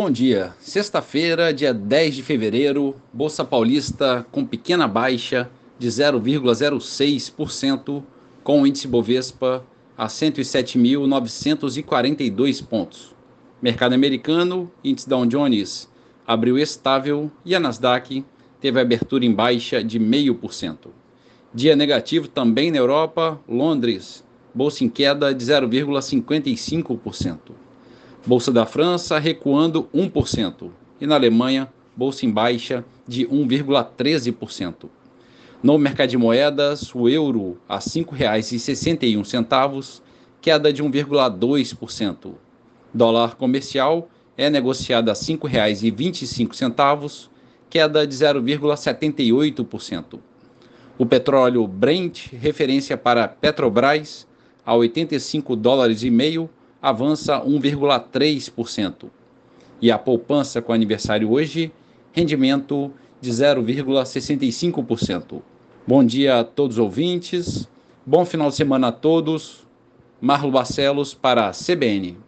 Bom dia. Sexta-feira, dia 10 de fevereiro, Bolsa Paulista com pequena baixa de 0,06%, com o índice Bovespa a 107.942 pontos. Mercado americano, índice Dow Jones abriu estável e a Nasdaq teve abertura em baixa de 0,5%. Dia negativo também na Europa, Londres, bolsa em queda de 0,55%. Bolsa da França recuando 1%. E na Alemanha, bolsa em baixa de 1,13%. No mercado de moedas, o euro a R$ 5,61, queda de 1,2%. Dólar comercial é negociado a R$ 5,25, queda de 0,78%. O petróleo Brent, referência para Petrobras, a 85 dólares e meio, avança 1,3%. E a poupança com aniversário hoje, rendimento de 0,65%. Bom dia a todos os ouvintes, bom final de semana a todos. Marlo Barcelos para a CBN.